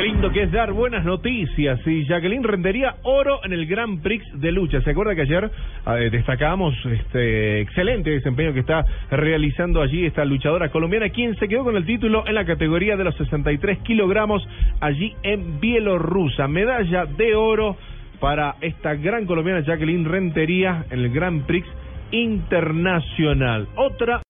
Qué lindo que es dar buenas noticias. Y Jacqueline rendería oro en el Grand Prix de lucha. ¿Se acuerda que ayer eh, destacábamos este excelente desempeño que está realizando allí esta luchadora colombiana, quien se quedó con el título en la categoría de los 63 kilogramos allí en Bielorrusia? Medalla de oro para esta gran colombiana Jacqueline Rentería en el Grand Prix internacional. Otra